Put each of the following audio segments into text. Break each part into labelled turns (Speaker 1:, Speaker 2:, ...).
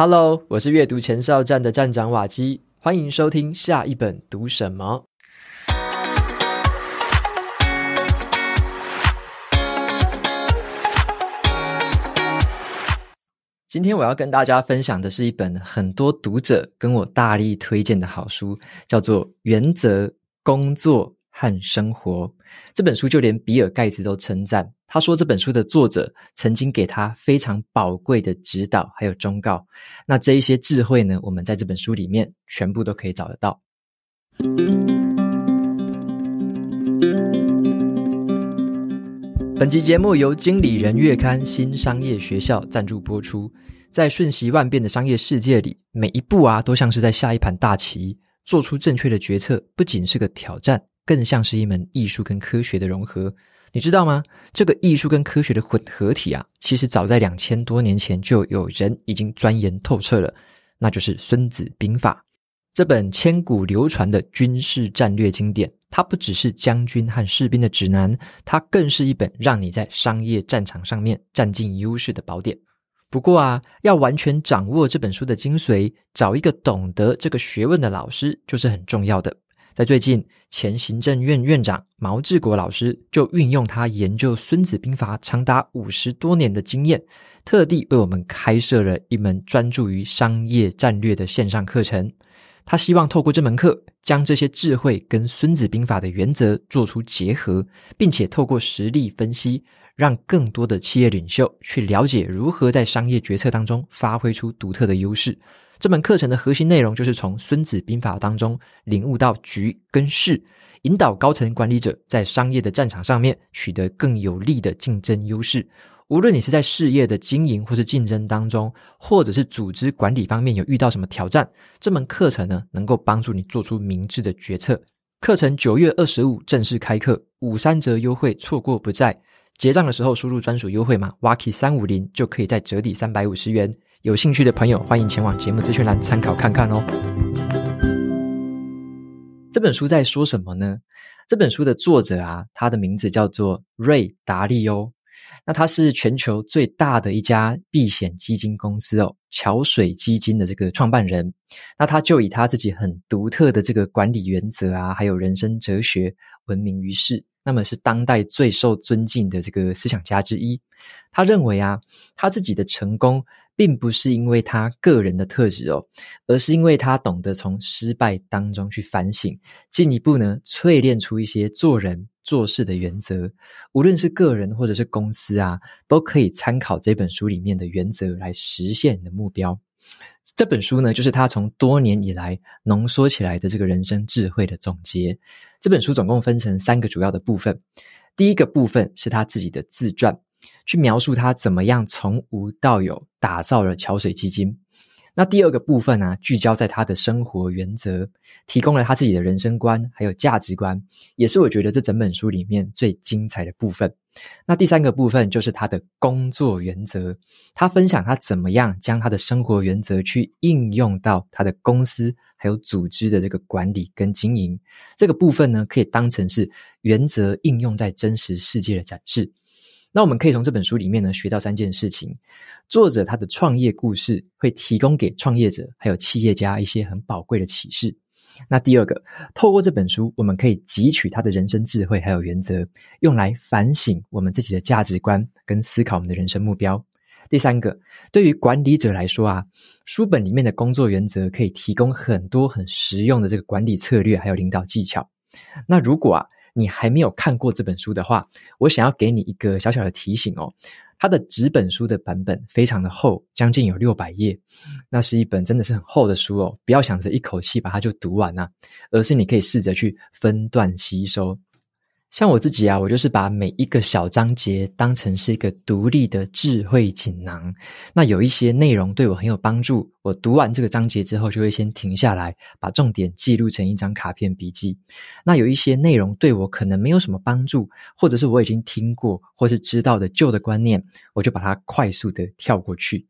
Speaker 1: Hello，我是阅读前哨站的站长瓦基，欢迎收听下一本读什么。今天我要跟大家分享的是一本很多读者跟我大力推荐的好书，叫做《原则、工作和生活》。这本书就连比尔盖茨都称赞。他说，这本书的作者曾经给他非常宝贵的指导，还有忠告。那这一些智慧呢，我们在这本书里面全部都可以找得到。本集节目由经理人月刊新商业学校赞助播出。在瞬息万变的商业世界里，每一步啊，都像是在下一盘大棋。做出正确的决策，不仅是个挑战，更像是一门艺术跟科学的融合。你知道吗？这个艺术跟科学的混合体啊，其实早在两千多年前就有人已经钻研透彻了，那就是《孙子兵法》这本千古流传的军事战略经典。它不只是将军和士兵的指南，它更是一本让你在商业战场上面占尽优势的宝典。不过啊，要完全掌握这本书的精髓，找一个懂得这个学问的老师就是很重要的。在最近，前行政院院长毛治国老师就运用他研究《孙子兵法》长达五十多年的经验，特地为我们开设了一门专注于商业战略的线上课程。他希望透过这门课，将这些智慧跟《孙子兵法》的原则做出结合，并且透过实例分析，让更多的企业领袖去了解如何在商业决策当中发挥出独特的优势。这门课程的核心内容就是从《孙子兵法》当中领悟到局跟势，引导高层管理者在商业的战场上面取得更有利的竞争优势。无论你是在事业的经营或是竞争当中，或者是组织管理方面有遇到什么挑战，这门课程呢，能够帮助你做出明智的决策。课程九月二十五正式开课，五三折优惠，错过不再。结账的时候输入专属优惠码 Waki 三五零，就可以再折抵三百五十元。有兴趣的朋友，欢迎前往节目资讯栏参考看看哦。这本书在说什么呢？这本书的作者啊，他的名字叫做瑞达利欧。那他是全球最大的一家避险基金公司哦，桥水基金的这个创办人。那他就以他自己很独特的这个管理原则啊，还有人生哲学闻名于世。那么是当代最受尊敬的这个思想家之一。他认为啊，他自己的成功。并不是因为他个人的特质哦，而是因为他懂得从失败当中去反省，进一步呢淬炼出一些做人做事的原则。无论是个人或者是公司啊，都可以参考这本书里面的原则来实现你的目标。这本书呢，就是他从多年以来浓缩起来的这个人生智慧的总结。这本书总共分成三个主要的部分，第一个部分是他自己的自传。去描述他怎么样从无到有打造了桥水基金。那第二个部分呢、聚焦在他的生活原则，提供了他自己的人生观还有价值观，也是我觉得这整本书里面最精彩的部分。那第三个部分就是他的工作原则，他分享他怎么样将他的生活原则去应用到他的公司还有组织的这个管理跟经营。这个部分呢，可以当成是原则应用在真实世界的展示。那我们可以从这本书里面呢学到三件事情。作者他的创业故事会提供给创业者还有企业家一些很宝贵的启示。那第二个，透过这本书，我们可以汲取他的人生智慧还有原则，用来反省我们自己的价值观跟思考我们的人生目标。第三个，对于管理者来说啊，书本里面的工作原则可以提供很多很实用的这个管理策略还有领导技巧。那如果啊，你还没有看过这本书的话，我想要给你一个小小的提醒哦。它的纸本书的版本非常的厚，将近有六百页，那是一本真的是很厚的书哦。不要想着一口气把它就读完啊，而是你可以试着去分段吸收。像我自己啊，我就是把每一个小章节当成是一个独立的智慧锦囊。那有一些内容对我很有帮助，我读完这个章节之后，就会先停下来，把重点记录成一张卡片笔记。那有一些内容对我可能没有什么帮助，或者是我已经听过或是知道的旧的观念，我就把它快速的跳过去。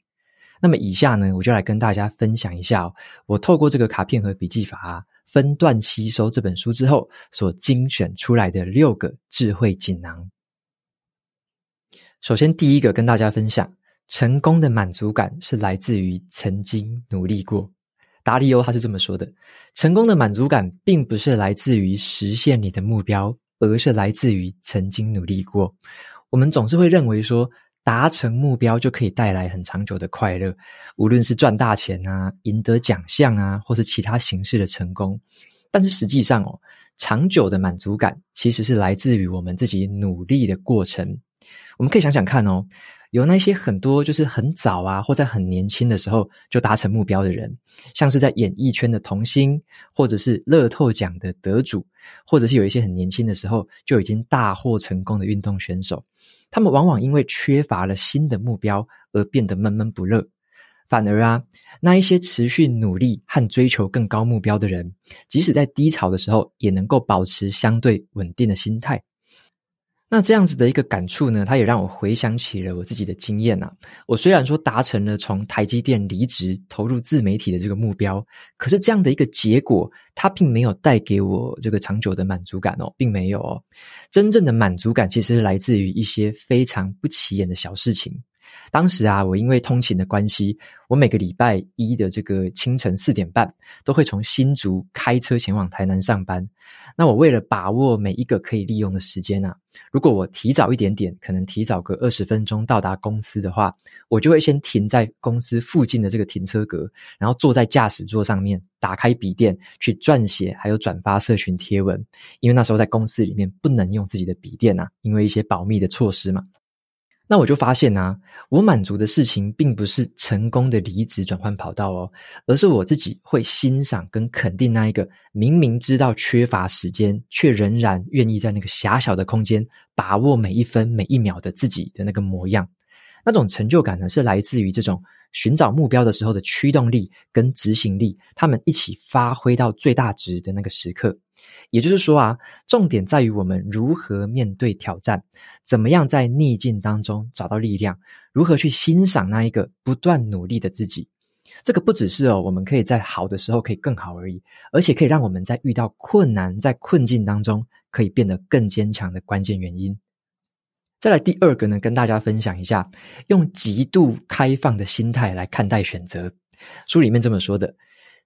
Speaker 1: 那么以下呢，我就来跟大家分享一下，我透过这个卡片和笔记法。分段吸收这本书之后所精选出来的六个智慧锦囊。首先，第一个跟大家分享，成功的满足感是来自于曾经努力过。达利欧他是这么说的：成功的满足感并不是来自于实现你的目标，而是来自于曾经努力过。我们总是会认为说，达成目标就可以带来很长久的快乐，无论是赚大钱啊、赢得奖项啊，或是其他形式的成功。但是实际上哦，长久的满足感其实是来自于我们自己努力的过程。我们可以想想看哦。有那些很多就是很早啊，或在很年轻的时候就达成目标的人，像是在演艺圈的童星，或者是乐透奖的得主，或者是有一些很年轻的时候就已经大获成功的运动选手，他们往往因为缺乏了新的目标而变得闷闷不乐。反而啊，那一些持续努力和追求更高目标的人，即使在低潮的时候，也能够保持相对稳定的心态。那这样子的一个感触呢，它也让我回想起了我自己的经验啊。我虽然说达成了从台积电离职投入自媒体的这个目标，可是这样的一个结果，它并没有带给我这个长久的满足感哦，并没有哦。真正的满足感其实来自于一些非常不起眼的小事情。当时啊，我因为通勤的关系，我每个礼拜一的这个清晨四点半，都会从新竹开车前往台南上班。那我为了把握每一个可以利用的时间啊，如果我提早一点点，可能提早个二十分钟到达公司的话，我就会先停在公司附近的这个停车格，然后坐在驾驶座上面，打开笔电去撰写，还有转发社群贴文。因为那时候在公司里面不能用自己的笔电啊，因为一些保密的措施嘛。那我就发现啊，我满足的事情并不是成功的离职转换跑道哦，而是我自己会欣赏跟肯定那一个明明知道缺乏时间，却仍然愿意在那个狭小的空间把握每一分每一秒的自己的那个模样。那种成就感呢，是来自于这种寻找目标的时候的驱动力跟执行力，他们一起发挥到最大值的那个时刻。也就是说啊，重点在于我们如何面对挑战，怎么样在逆境当中找到力量，如何去欣赏那一个不断努力的自己。这个不只是哦，我们可以在好的时候可以更好而已，而且可以让我们在遇到困难、在困境当中可以变得更坚强的关键原因。再来第二个呢，跟大家分享一下，用极度开放的心态来看待选择。书里面这么说的，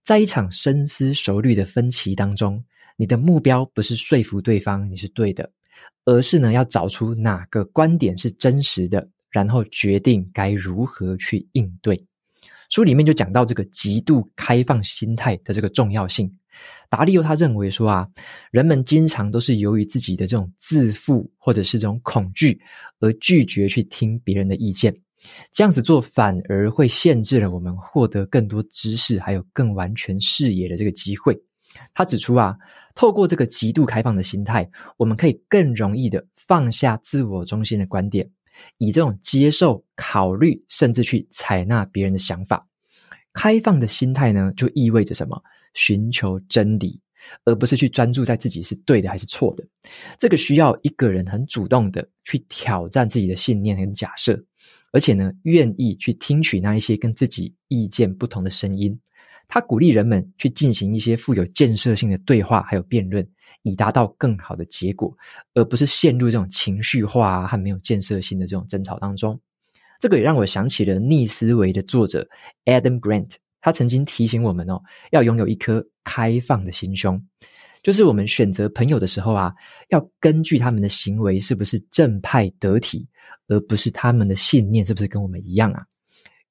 Speaker 1: 在一场深思熟虑的分歧当中。你的目标不是说服对方你是对的，而是呢，要找出哪个观点是真实的，然后决定该如何去应对。书里面就讲到这个极度开放心态的这个重要性。达利欧他认为说啊，人们经常都是由于自己的这种自负或者是这种恐惧而拒绝去听别人的意见，这样子做反而会限制了我们获得更多知识还有更完全视野的这个机会。他指出啊，透过这个极度开放的心态，我们可以更容易的放下自我中心的观点，以这种接受、考虑，甚至去采纳别人的想法。开放的心态呢，就意味着什么？寻求真理，而不是去专注在自己是对的还是错的。这个需要一个人很主动的去挑战自己的信念跟假设，而且呢，愿意去听取那一些跟自己意见不同的声音。他鼓励人们去进行一些富有建设性的对话，还有辩论，以达到更好的结果，而不是陷入这种情绪化啊和没有建设性的这种争吵当中。这个也让我想起了逆思维的作者 Adam Grant，他曾经提醒我们哦，要拥有一颗开放的心胸，就是我们选择朋友的时候啊，要根据他们的行为是不是正派得体，而不是他们的信念是不是跟我们一样啊。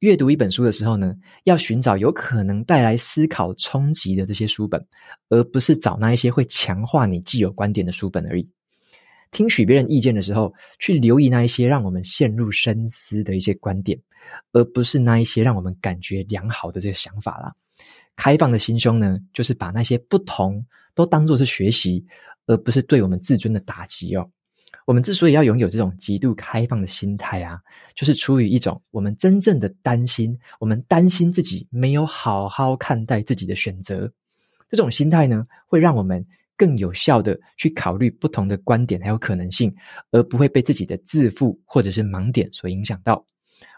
Speaker 1: 阅读一本书的时候呢，要寻找有可能带来思考冲击的这些书本，而不是找那一些会强化你既有观点的书本而已。听取别人意见的时候，去留意那一些让我们陷入深思的一些观点，而不是那一些让我们感觉良好的这个想法啦。开放的心胸呢，就是把那些不同都当作是学习，而不是对我们自尊的打击哦。我们之所以要拥有这种极度开放的心态啊，就是出于一种我们真正的担心，我们担心自己没有好好看待自己的选择。这种心态呢，会让我们更有效的去考虑不同的观点还有可能性，而不会被自己的自负或者是盲点所影响到。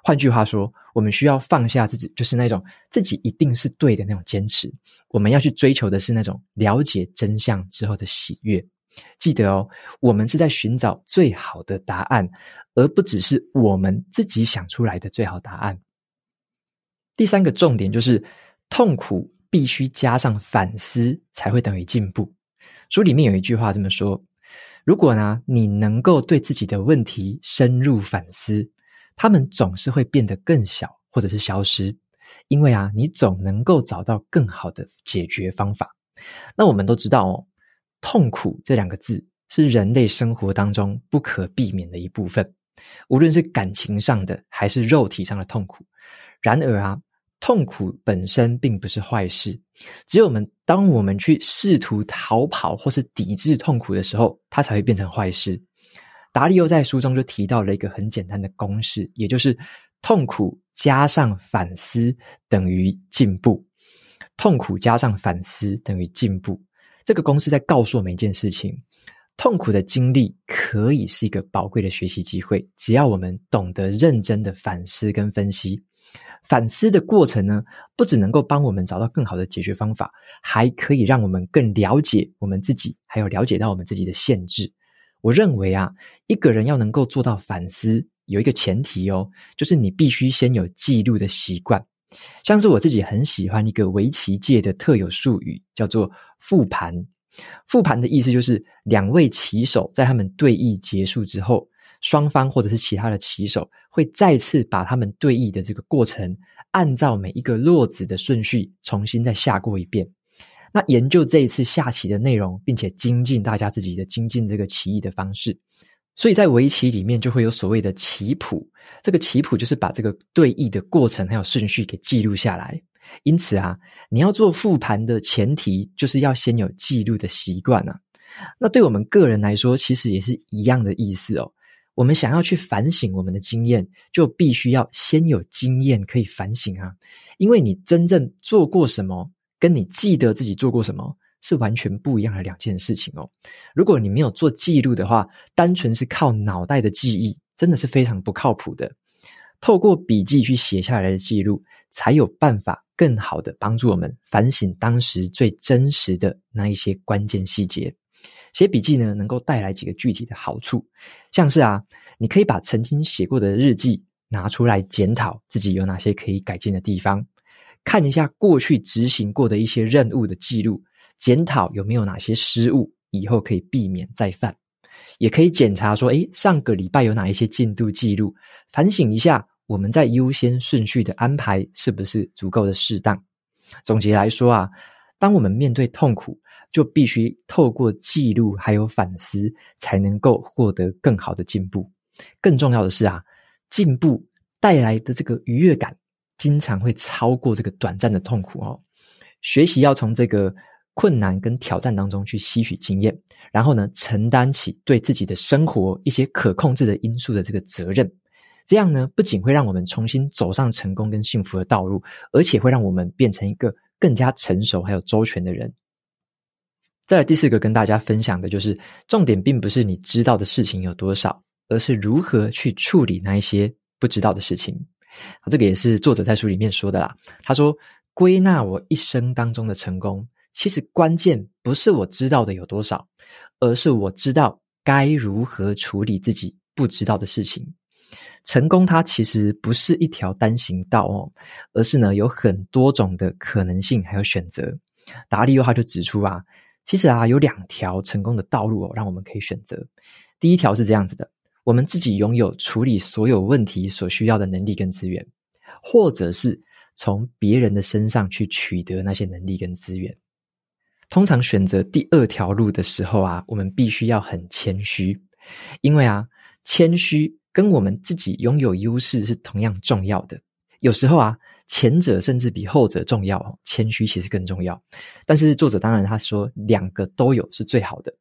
Speaker 1: 换句话说，我们需要放下自己，就是那种自己一定是对的那种坚持。我们要去追求的是那种了解真相之后的喜悦。记得哦，我们是在寻找最好的答案，而不只是我们自己想出来的最好答案。第三个重点就是，痛苦必须加上反思，才会等于进步。书里面有一句话这么说：如果呢，你能够对自己的问题深入反思，他们总是会变得更小，或者是消失。因为啊，你总能够找到更好的解决方法。那我们都知道哦，痛苦这两个字是人类生活当中不可避免的一部分，无论是感情上的还是肉体上的痛苦。然而啊，痛苦本身并不是坏事，只有我们当我们去试图逃跑或是抵制痛苦的时候，它才会变成坏事。达利欧在书中就提到了一个很简单的公式，也就是痛苦加上反思等于进步。痛苦加上反思等于进步。这个公司在告诉我们一件事情：痛苦的经历可以是一个宝贵的学习机会，只要我们懂得认真的反思跟分析。反思的过程呢，不只能够帮我们找到更好的解决方法，还可以让我们更了解我们自己，还有了解到我们自己的限制。我认为啊，一个人要能够做到反思，有一个前提哦，就是你必须先有记录的习惯。像是我自己很喜欢一个围棋界的特有术语，叫做复盘。复盘的意思就是，两位棋手在他们对弈结束之后，双方或者是其他的棋手会再次把他们对弈的这个过程，按照每一个落子的顺序重新再下过一遍。那研究这一次下棋的内容，并且精进大家自己的精进这个棋艺的方式。所以在围棋里面就会有所谓的棋谱，这个棋谱就是把这个对弈的过程还有顺序给记录下来。因此啊，你要做复盘的前提就是要先有记录的习惯啊。那对我们个人来说，其实也是一样的意思哦。我们想要去反省我们的经验，就必须要先有经验可以反省啊。因为你真正做过什么，跟你记得自己做过什么。是完全不一样的两件事情哦。如果你没有做记录的话，单纯是靠脑袋的记忆，真的是非常不靠谱的。透过笔记去写下来的记录，才有办法更好的帮助我们反省当时最真实的那一些关键细节。写笔记呢，能够带来几个具体的好处，像是啊，你可以把曾经写过的日记拿出来检讨自己有哪些可以改进的地方，看一下过去执行过的一些任务的记录。检讨有没有哪些失误，以后可以避免再犯，也可以检查说，诶，上个礼拜有哪一些进度记录，反省一下我们在优先顺序的安排是不是足够的适当。总结来说啊，当我们面对痛苦，就必须透过记录还有反思，才能够获得更好的进步。更重要的是啊，进步带来的这个愉悦感，经常会超过这个短暂的痛苦哦。学习要从这个。困难跟挑战当中去吸取经验，然后呢，承担起对自己的生活一些可控制的因素的这个责任，这样呢，不仅会让我们重新走上成功跟幸福的道路，而且会让我们变成一个更加成熟还有周全的人。再来第四个跟大家分享的就是，重点并不是你知道的事情有多少，而是如何去处理那一些不知道的事情。这个也是作者在书里面说的啦。他说：“归纳我一生当中的成功。”其实关键不是我知道的有多少，而是我知道该如何处理自己不知道的事情。成功它其实不是一条单行道哦，而是呢有很多种的可能性还有选择。达利欧他就指出啊，其实啊有两条成功的道路哦，让我们可以选择。第一条是这样子的，我们自己拥有处理所有问题所需要的能力跟资源，或者是从别人的身上去取得那些能力跟资源。通常选择第二条路的时候啊，我们必须要很谦虚，因为啊，谦虚跟我们自己拥有优势是同样重要的。有时候啊，前者甚至比后者重要，谦虚其实更重要。但是作者当然他说两个都有是最好的。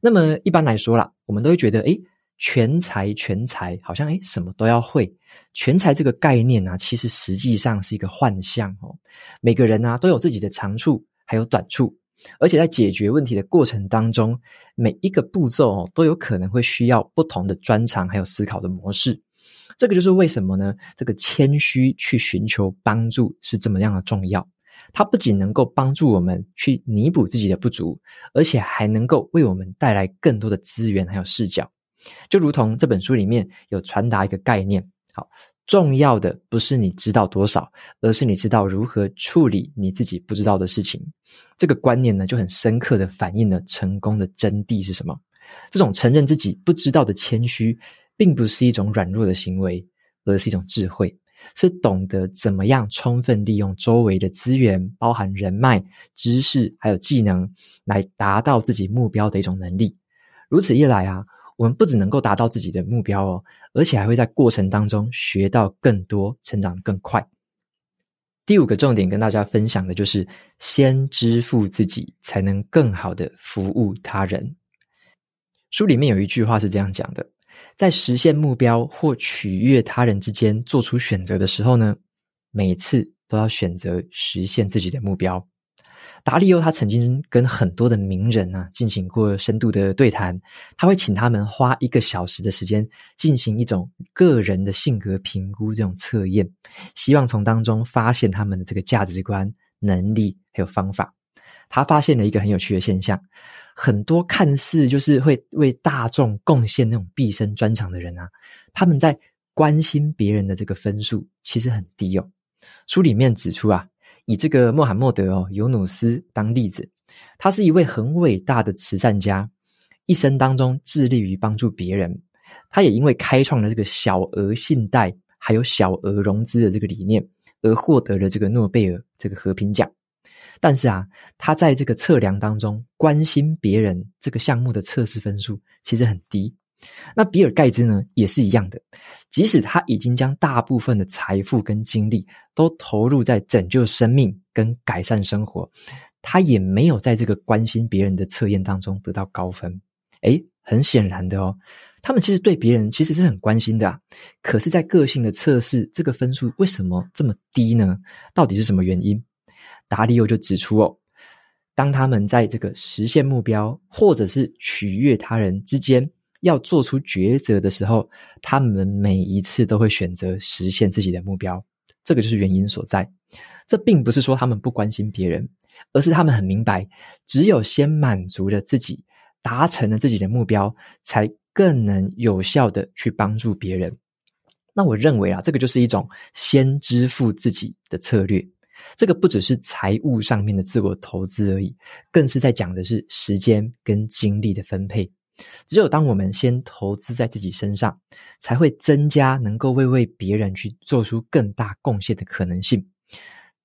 Speaker 1: 那么一般来说啦，我们都会觉得，诶，全才全才好像诶什么都要会。全才这个概念啊，其实实际上是一个幻象哦。每个人啊都有自己的长处还有短处。而且在解决问题的过程当中，每一个步骤哦，都有可能会需要不同的专长，还有思考的模式。这个就是为什么呢？这个谦虚去寻求帮助是这么样的重要。它不仅能够帮助我们去弥补自己的不足，而且还能够为我们带来更多的资源还有视角。就如同这本书里面有传达一个概念，好，重要的不是你知道多少，而是你知道如何处理你自己不知道的事情。这个观念呢，就很深刻的反映了成功的真谛是什么。这种承认自己不知道的谦虚，并不是一种软弱的行为，而是一种智慧，是懂得怎么样充分利用周围的资源，包含人脉、知识还有技能，来达到自己目标的一种能力。如此一来啊，我们不只能够达到自己的目标哦，而且还会在过程当中学到更多，成长更快。第五个重点跟大家分享的就是，先支付自己，才能更好的服务他人。书里面有一句话是这样讲的：在实现目标或取悦他人之间做出选择的时候呢，每次都要选择实现自己的目标。达利欧他曾经跟很多的名人啊进行过深度的对谈，他会请他们花一个小时的时间进行一种个人的性格评估这种测验，希望从当中发现他们的这个价值观、能力还有方法。他发现了一个很有趣的现象，很多看似就是会为大众贡献那种毕生专长的人啊，他们在关心别人的这个分数其实很低哦。书里面指出啊。以这个穆罕默德哦，尤努斯当例子，他是一位很伟大的慈善家，一生当中致力于帮助别人。他也因为开创了这个小额信贷还有小额融资的这个理念，而获得了这个诺贝尔这个和平奖。但是啊，他在这个测量当中，关心别人这个项目的测试分数其实很低。那比尔盖茨呢，也是一样的。即使他已经将大部分的财富跟精力都投入在拯救生命跟改善生活，他也没有在这个关心别人的测验当中得到高分。诶，很显然的哦，他们其实对别人其实是很关心的啊。可是，在个性的测试，这个分数为什么这么低呢？到底是什么原因？达利欧就指出哦，当他们在这个实现目标或者是取悦他人之间，要做出抉择的时候，他们每一次都会选择实现自己的目标，这个就是原因所在。这并不是说他们不关心别人，而是他们很明白，只有先满足了自己，达成了自己的目标，才更能有效的去帮助别人。那我认为啊，这个就是一种先支付自己的策略。这个不只是财务上面的自我投资而已，更是在讲的是时间跟精力的分配。只有当我们先投资在自己身上，才会增加能够为为别人去做出更大贡献的可能性。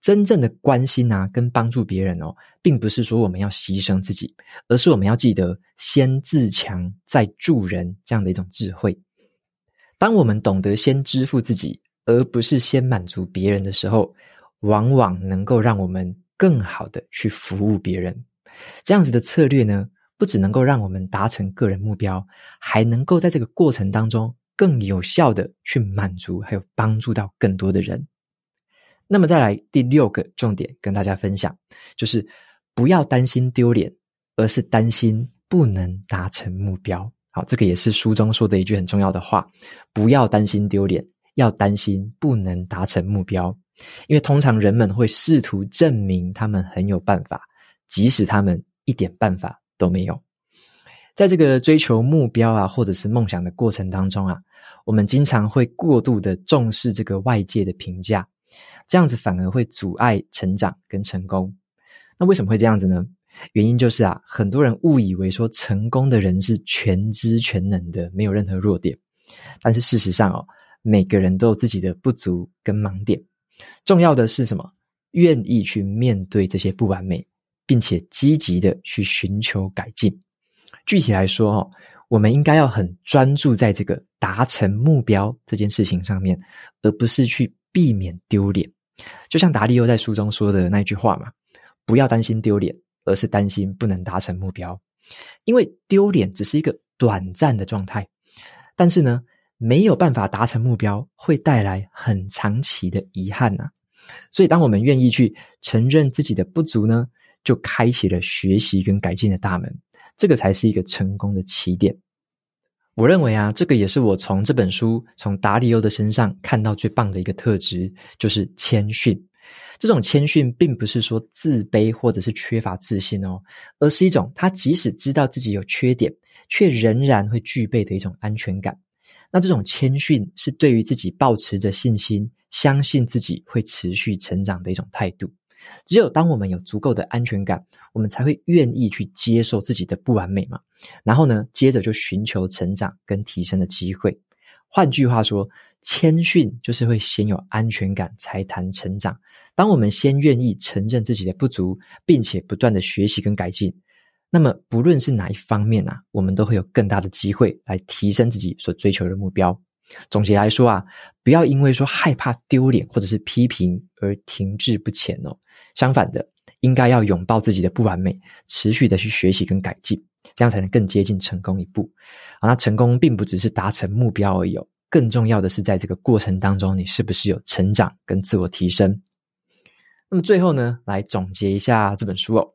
Speaker 1: 真正的关心啊，跟帮助别人哦，并不是说我们要牺牲自己，而是我们要记得先自强再助人这样的一种智慧。当我们懂得先支付自己，而不是先满足别人的时候，往往能够让我们更好的去服务别人。这样子的策略呢，不只能够让我们达成个人目标，还能够在这个过程当中更有效的去满足，还有帮助到更多的人。那么再来第六个重点跟大家分享，就是不要担心丢脸，而是担心不能达成目标。好，这个也是书中说的一句很重要的话：不要担心丢脸，要担心不能达成目标。因为通常人们会试图证明他们很有办法，即使他们一点办法都没有，在这个追求目标啊，或者是梦想的过程当中啊，我们经常会过度的重视这个外界的评价，这样子反而会阻碍成长跟成功。那为什么会这样子呢？原因就是啊，很多人误以为说成功的人是全知全能的，没有任何弱点。但是事实上哦，每个人都有自己的不足跟盲点。重要的是什么？愿意去面对这些不完美。并且积极的去寻求改进。具体来说，哦，我们应该要很专注在这个达成目标这件事情上面，而不是去避免丢脸。就像达利欧在书中说的那句话嘛：“不要担心丢脸，而是担心不能达成目标。因为丢脸只是一个短暂的状态，但是呢，没有办法达成目标，会带来很长期的遗憾呐。所以，当我们愿意去承认自己的不足呢，就开启了学习跟改进的大门，这个才是一个成功的起点。我认为啊，这个也是我从这本书从达利欧的身上看到最棒的一个特质，就是谦逊。这种谦逊并不是说自卑或者是缺乏自信哦，而是一种他即使知道自己有缺点，却仍然会具备的一种安全感。那这种谦逊是对于自己抱持着信心，相信自己会持续成长的一种态度。只有当我们有足够的安全感，我们才会愿意去接受自己的不完美嘛。然后呢，接着就寻求成长跟提升的机会。换句话说，谦逊就是会先有安全感，才谈成长。当我们先愿意承认自己的不足，并且不断的学习跟改进。那么，不论是哪一方面啊，我们都会有更大的机会来提升自己所追求的目标。总结来说啊，不要因为说害怕丢脸或者是批评而停滞不前哦。相反的，应该要拥抱自己的不完美，持续的去学习跟改进，这样才能更接近成功一步。啊，那成功并不只是达成目标而已，更重要的是在这个过程当中，你是不是有成长跟自我提升。那么最后呢，来总结一下这本书哦。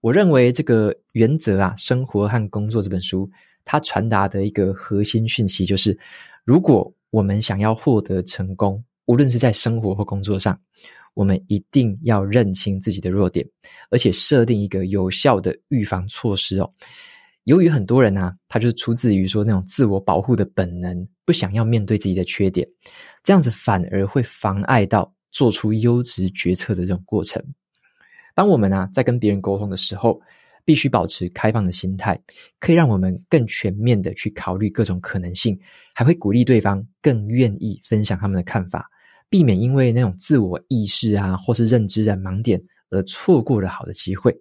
Speaker 1: 我认为这个原则啊，生活和工作这本书，它传达的一个核心讯息就是：如果我们想要获得成功，无论是在生活或工作上，我们一定要认清自己的弱点，而且设定一个有效的预防措施哦。由于很多人啊，他就出自于说那种自我保护的本能，不想要面对自己的缺点，这样子反而会妨碍到做出优质决策的这种过程。当我们啊在跟别人沟通的时候，必须保持开放的心态，可以让我们更全面的去考虑各种可能性，还会鼓励对方更愿意分享他们的看法，避免因为那种自我意识啊或是认知的盲点而错过了好的机会。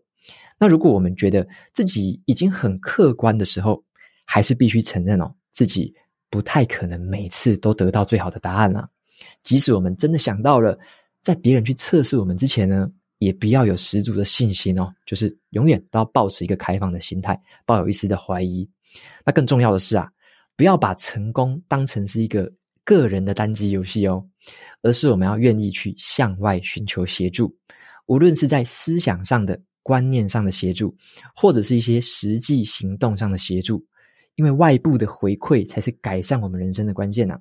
Speaker 1: 那如果我们觉得自己已经很客观的时候，还是必须承认哦，自己不太可能每次都得到最好的答案啊。即使我们真的想到了，在别人去测试我们之前呢，也不要有十足的信心哦，就是永远都要保持一个开放的心态，抱有一丝的怀疑。那更重要的是啊，不要把成功当成是一个个人的单机游戏哦，而是我们要愿意去向外寻求协助，无论是在思想上的、观念上的协助，或者是一些实际行动上的协助，因为外部的回馈才是改善我们人生的关键呐、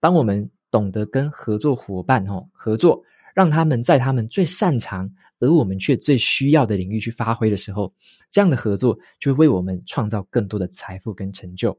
Speaker 1: 当我们懂得跟合作伙伴哦合作。让他们在他们最擅长，而我们却最需要的领域去发挥的时候，这样的合作就会为我们创造更多的财富跟成就。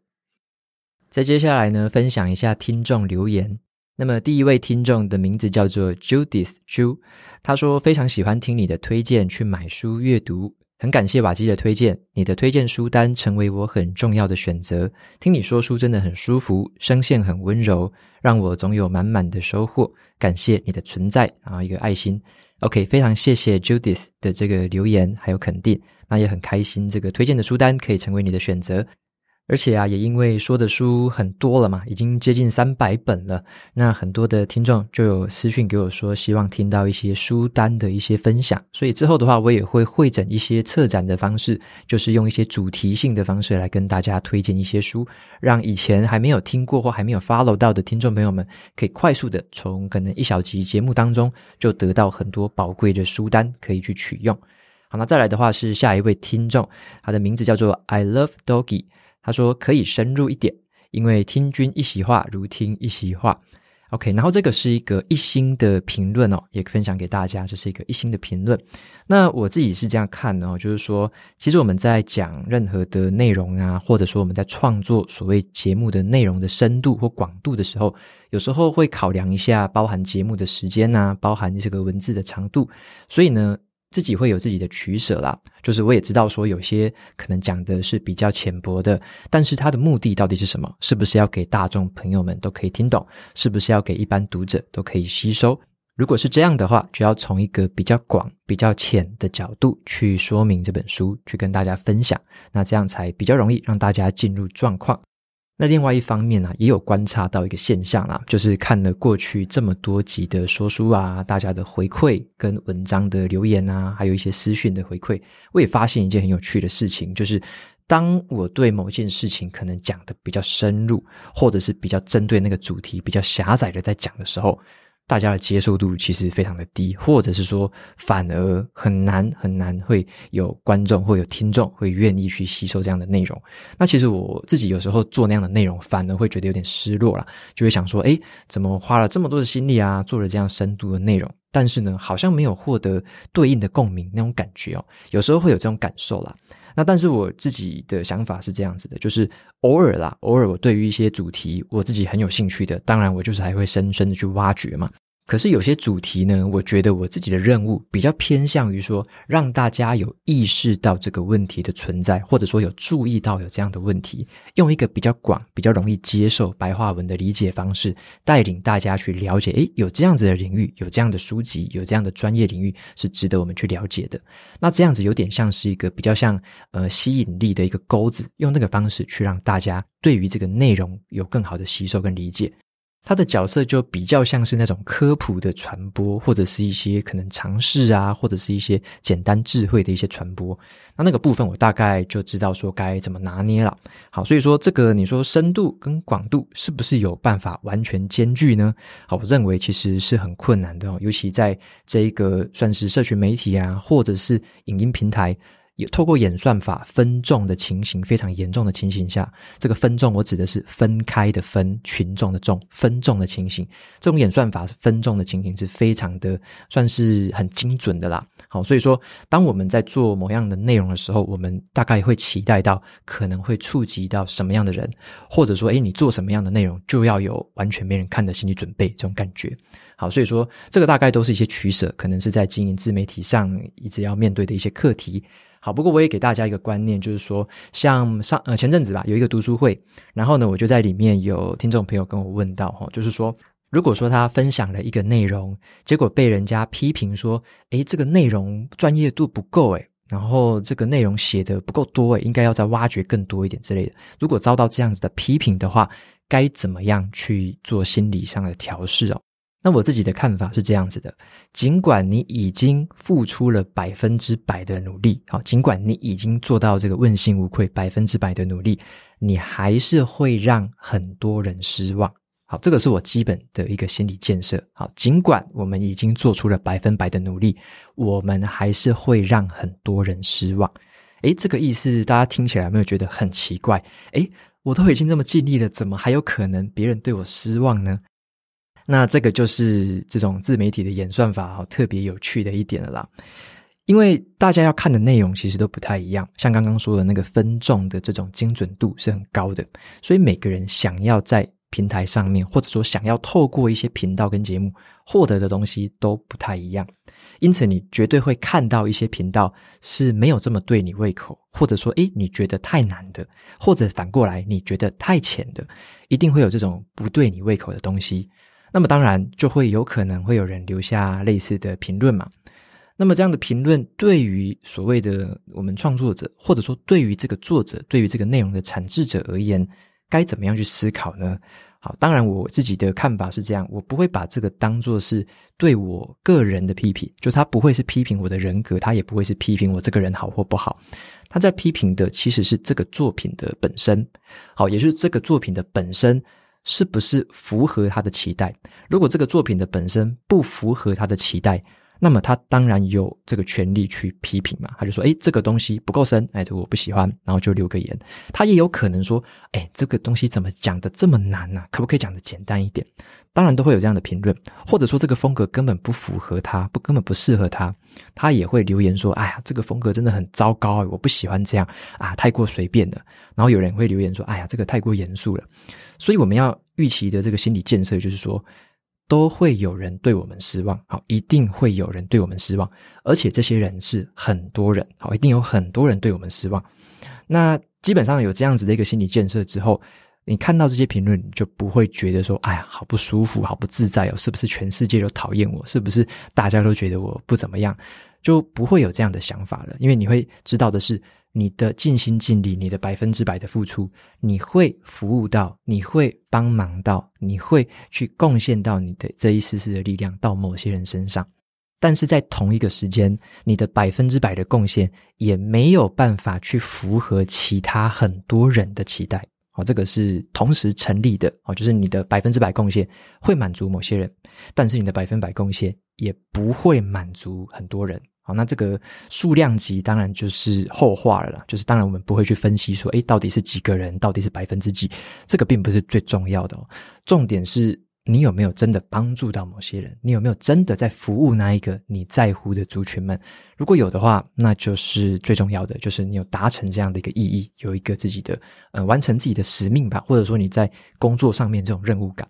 Speaker 1: 在接下来呢，分享一下听众留言。那么第一位听众的名字叫做 Judith Chu，他说非常喜欢听你的推荐去买书阅读。很感谢瓦基的推荐，你的推荐书单成为我很重要的选择。听你说书真的很舒服，声线很温柔，让我总有满满的收获。感谢你的存在，然后一个爱心。OK，非常谢谢 Judith 的这个留言还有肯定，那也很开心，这个推荐的书单可以成为你的选择。而且啊，也因为说的书很多了嘛，已经接近三百本了。那很多的听众就有私讯给我说，希望听到一些书单的一些分享。所以之后的话，我也会会整一些策展的方式，就是用一些主题性的方式来跟大家推荐一些书，让以前还没有听过或还没有 follow 到的听众朋友们，可以快速的从可能一小集节目当中就得到很多宝贵的书单可以去取用。好，那再来的话是下一位听众，他的名字叫做 I Love Doggy。他说可以深入一点，因为听君一席话，如听一席话。OK，然后这个是一个一星的评论哦，也分享给大家，这是一个一星的评论。那我自己是这样看的哦，就是说，其实我们在讲任何的内容啊，或者说我们在创作所谓节目的内容的深度或广度的时候，有时候会考量一下包含节目的时间啊，包含这个文字的长度，所以呢。自己会有自己的取舍啦，就是我也知道说有些可能讲的是比较浅薄的，但是它的目的到底是什么？是不是要给大众朋友们都可以听懂？是不是要给一般读者都可以吸收？如果是这样的话，就要从一个比较广、比较浅的角度去说明这本书，去跟大家分享，那这样才比较容易让大家进入状况。那另外一方面呢、也有观察到一个现象啦，就是看了过去这么多集的说书啊，大家的回馈跟文章的留言啊，还有一些私讯的回馈，我也发现一件很有趣的事情，就是当我对某件事情可能讲的比较深入，或者是比较针对那个主题比较狭窄的在讲的时候。大家的接受度其实非常的低，或者是说反而很难很难会有观众或有听众会愿意去吸收这样的内容。那其实我自己有时候做那样的内容，反而会觉得有点失落啦，就会想说，诶，怎么花了这么多的心力啊，做了这样深度的内容，但是呢，好像没有获得对应的共鸣那种感觉哦。有时候会有这种感受啦。那但是我自己的想法是这样子的，就是偶尔啦，偶尔我对于一些主题我自己很有兴趣的，当然我就是还会深深的去挖掘嘛。可是有些主题呢，我觉得我自己的任务比较偏向于说，让大家有意识到这个问题的存在，或者说有注意到有这样的问题，用一个比较广、比较容易接受白话文的理解方式，带领大家去了解，诶，有这样子的领域，有这样的书籍，有这样的专业领域是值得我们去了解的。那这样子有点像是一个比较像呃吸引力的一个钩子，用那个方式去让大家对于这个内容有更好的吸收跟理解。他的角色就比较像是那种科普的传播，或者是一些可能尝试啊，或者是一些简单智慧的一些传播。那那个部分我大概就知道说该怎么拿捏了。好，所以说这个你说深度跟广度是不是有办法完全兼具呢？好，我认为其实是很困难的哦，尤其在这一个算是社群媒体啊，或者是影音平台。也透过演算法分众的情形非常严重的情形下，这个分众我指的是分开的分，群众的众，分众的情形。这种演算法分众的情形是非常的，算是很精准的啦。好，所以说，当我们在做某样的内容的时候，我们大概会期待到可能会触及到什么样的人，或者说，诶，你做什么样的内容就要有完全没人看的心理准备，这种感觉。好，所以说，这个大概都是一些取舍，可能是在经营自媒体上一直要面对的一些课题。好，不过我也给大家一个观念，就是说，像上呃前阵子吧，有一个读书会，然后呢，我就在里面有听众朋友跟我问到哈，就是说，如果说他分享了一个内容，结果被人家批评说，诶，这个内容专业度不够诶，然后这个内容写得不够多诶，应该要再挖掘更多一点之类的。如果遭到这样子的批评的话，该怎么样去做心理上的调试哦？那我自己的看法是这样子的，尽管你已经付出了百分之百的努力，好，尽管你已经做到这个问心无愧，百分之百的努力，你还是会让很多人失望。好，这个是我基本的一个心理建设。好，尽管我们已经做出了百分百的努力，我们还是会让很多人失望。诶，这个意思大家听起来有没有觉得很奇怪？诶，我都已经这么尽力了，怎么还有可能别人对我失望呢？那这个就是这种自媒体的演算法特别有趣的一点了啦，因为大家要看的内容其实都不太一样，像刚刚说的那个分众的这种精准度是很高的，所以每个人想要在平台上面，或者说想要透过一些频道跟节目获得的东西都不太一样，因此你绝对会看到一些频道是没有这么对你胃口，或者说诶你觉得太难的，或者反过来你觉得太浅的，一定会有这种不对你胃口的东西。那么当然就会有可能会有人留下类似的评论嘛。那么这样的评论对于所谓的我们创作者，或者说对于这个作者，对于这个内容的产制者而言，该怎么样去思考呢？好，当然我自己的看法是这样，我不会把这个当作是对我个人的批评，就他不会是批评我的人格，他也不会是批评我这个人好或不好，他在批评的其实是这个作品的本身。好，也就是这个作品的本身。是不是符合他的期待？如果这个作品的本身不符合他的期待，那么他当然有这个权利去批评嘛。他就说：“诶，这个东西不够深，诶，我不喜欢。”然后就留个言。他也有可能说：“诶，这个东西怎么讲得这么难呢？可不可以讲得简单一点？”当然都会有这样的评论，或者说这个风格根本不符合他，不根本不适合他，他也会留言说：“哎呀，这个风格真的很糟糕，我不喜欢这样啊，太过随便了。”然后有人会留言说：“哎呀，这个太过严肃了。”所以我们要预期的这个心理建设，就是说，都会有人对我们失望，好，一定会有人对我们失望，而且这些人是很多人，好，一定有很多人对我们失望。那基本上有这样子的一个心理建设之后，你看到这些评论，你就不会觉得说，哎呀，好不舒服，好不自在哦，是不是全世界都讨厌我？是不是大家都觉得我不怎么样？就不会有这样的想法了，因为你会知道的是。你的尽心尽力，你的百分之百的付出，你会服务到，你会帮忙到，你会去贡献到你的这一丝丝的力量到某些人身上。但是在同一个时间，你的百分之百的贡献也没有办法去符合其他很多人的期待。好，这个是同时成立的。好，就是你的百分之百贡献会满足某些人，但是你的百分百贡献也不会满足很多人。好，那这个数量级当然就是后话了啦，就是当然我们不会去分析说，诶，到底是几个人，到底是百分之几，这个并不是最重要的哦。重点是你有没有真的帮助到某些人？你有没有真的在服务那一个你在乎的族群们？如果有的话，那就是最重要的，就是你有达成这样的一个意义，有一个自己的呃完成自己的使命吧，或者说你在工作上面这种任务感。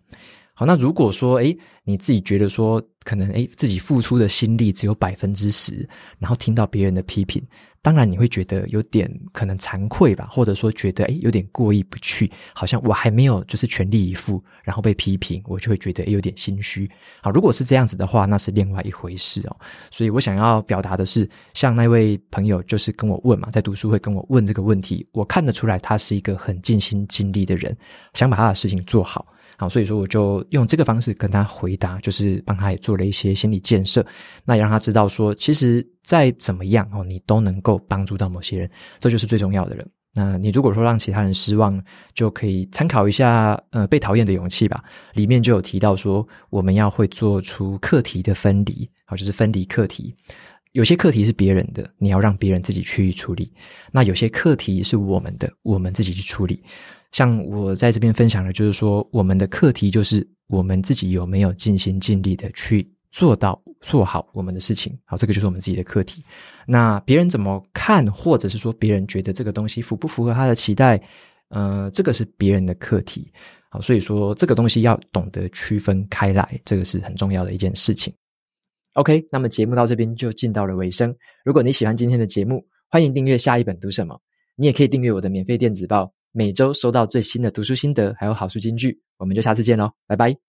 Speaker 1: 好，那如果说诶你自己觉得说可能诶自己付出的心力只有百分之十，然后听到别人的批评。当然，你会觉得有点可能惭愧吧，或者说觉得诶有点过意不去，好像我还没有就是全力以赴，然后被批评，我就会觉得诶有点心虚。好，如果是这样子的话，那是另外一回事哦。所以我想要表达的是，像那位朋友就是跟我问嘛，在读书会跟我问这个问题，我看得出来他是一个很尽心尽力的人，想把他的事情做好。好，所以说我就用这个方式跟他回答，就是帮他也做了一些心理建设，那也让他知道说，其实再怎么样哦，你都能够帮助到某些人，这就是最重要的人。那你如果说让其他人失望，就可以参考一下呃被讨厌的勇气吧，里面就有提到说，我们要会做出课题的分离，好，就是分离课题。有些课题是别人的，你要让别人自己去处理；那有些课题是我们的，我们自己去处理。像我在这边分享的，就是说我们的课题就是我们自己有没有尽心尽力的去做到做好我们的事情，好，这个就是我们自己的课题。那别人怎么看，或者是说别人觉得这个东西符不符合他的期待，呃，这个是别人的课题。好，所以说这个东西要懂得区分开来，这个是很重要的一件事情。OK，那么节目到这边就进到了尾声。如果你喜欢今天的节目，欢迎订阅下一本读什么，你也可以订阅我的免费电子报。每周收到最新的读书心得，还有好书金句，我们就下次见喽，拜拜。